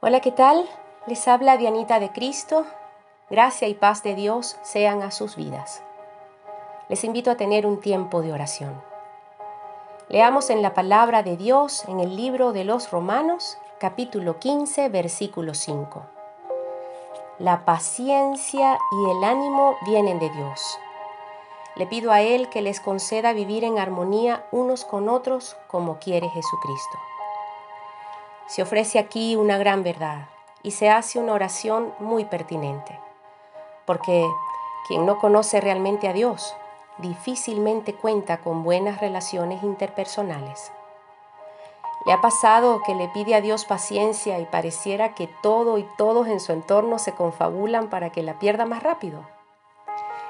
Hola, ¿qué tal? Les habla Dianita de Cristo. Gracia y paz de Dios sean a sus vidas. Les invito a tener un tiempo de oración. Leamos en la palabra de Dios en el libro de los Romanos, capítulo 15, versículo 5. La paciencia y el ánimo vienen de Dios. Le pido a Él que les conceda vivir en armonía unos con otros como quiere Jesucristo. Se ofrece aquí una gran verdad y se hace una oración muy pertinente, porque quien no conoce realmente a Dios difícilmente cuenta con buenas relaciones interpersonales. ¿Le ha pasado que le pide a Dios paciencia y pareciera que todo y todos en su entorno se confabulan para que la pierda más rápido?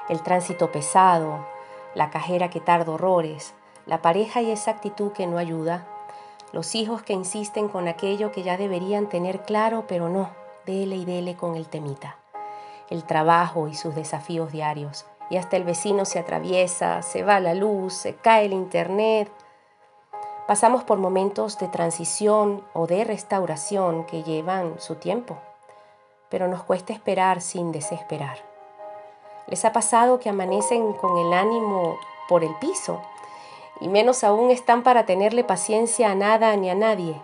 El tránsito pesado, la cajera que tarda horrores, la pareja y esa actitud que no ayuda, los hijos que insisten con aquello que ya deberían tener claro, pero no, dele y dele con el temita. El trabajo y sus desafíos diarios. Y hasta el vecino se atraviesa, se va la luz, se cae el internet. Pasamos por momentos de transición o de restauración que llevan su tiempo, pero nos cuesta esperar sin desesperar. ¿Les ha pasado que amanecen con el ánimo por el piso y menos aún están para tenerle paciencia a nada ni a nadie.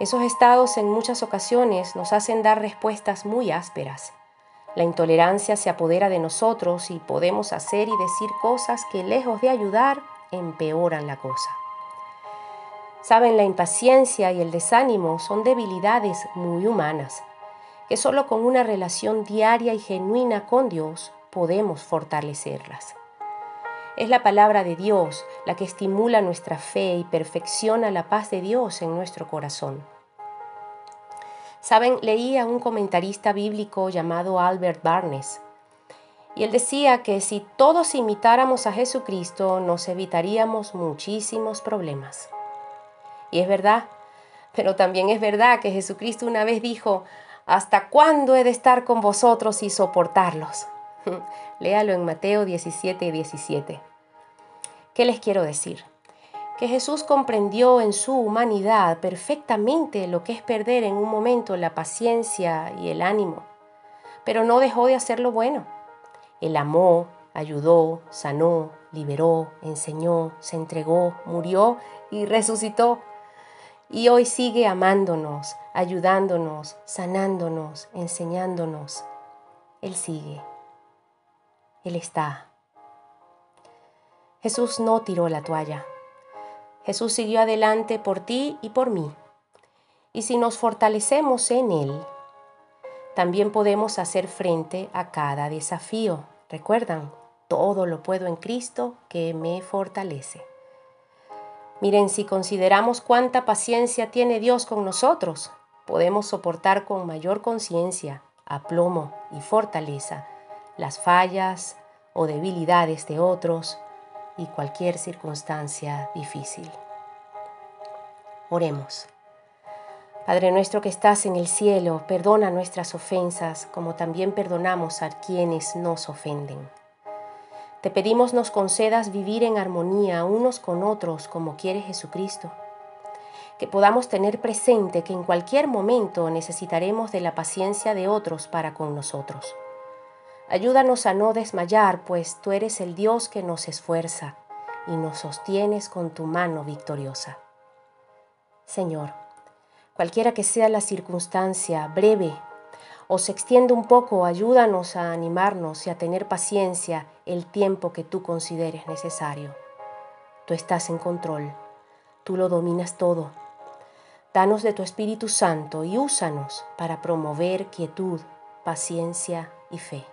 Esos estados en muchas ocasiones nos hacen dar respuestas muy ásperas. La intolerancia se apodera de nosotros y podemos hacer y decir cosas que lejos de ayudar empeoran la cosa. Saben, la impaciencia y el desánimo son debilidades muy humanas, que solo con una relación diaria y genuina con Dios podemos fortalecerlas. Es la palabra de Dios la que estimula nuestra fe y perfecciona la paz de Dios en nuestro corazón. Saben, leí a un comentarista bíblico llamado Albert Barnes, y él decía que si todos imitáramos a Jesucristo nos evitaríamos muchísimos problemas. Y es verdad, pero también es verdad que Jesucristo una vez dijo, ¿hasta cuándo he de estar con vosotros y soportarlos? Léalo en Mateo 17 y 17. ¿Qué les quiero decir? Que Jesús comprendió en su humanidad perfectamente lo que es perder en un momento la paciencia y el ánimo, pero no dejó de hacer lo bueno. Él amó, ayudó, sanó, liberó, enseñó, se entregó, murió y resucitó. Y hoy sigue amándonos, ayudándonos, sanándonos, enseñándonos. Él sigue. Él está. Jesús no tiró la toalla. Jesús siguió adelante por ti y por mí. Y si nos fortalecemos en Él, también podemos hacer frente a cada desafío. Recuerdan, todo lo puedo en Cristo que me fortalece. Miren, si consideramos cuánta paciencia tiene Dios con nosotros, podemos soportar con mayor conciencia, aplomo y fortaleza las fallas o debilidades de otros, y cualquier circunstancia difícil. Oremos. Padre nuestro que estás en el cielo, perdona nuestras ofensas como también perdonamos a quienes nos ofenden. Te pedimos nos concedas vivir en armonía unos con otros como quiere Jesucristo. Que podamos tener presente que en cualquier momento necesitaremos de la paciencia de otros para con nosotros. Ayúdanos a no desmayar, pues tú eres el Dios que nos esfuerza y nos sostienes con tu mano victoriosa. Señor, cualquiera que sea la circunstancia, breve o se extiende un poco, ayúdanos a animarnos y a tener paciencia el tiempo que tú consideres necesario. Tú estás en control, tú lo dominas todo. Danos de tu Espíritu Santo y úsanos para promover quietud, paciencia y fe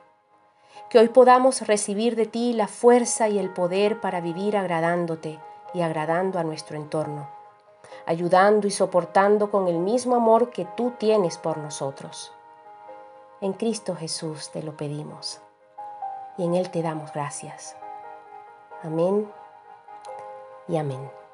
que hoy podamos recibir de ti la fuerza y el poder para vivir agradándote y agradando a nuestro entorno, ayudando y soportando con el mismo amor que tú tienes por nosotros. En Cristo Jesús te lo pedimos y en Él te damos gracias. Amén y amén.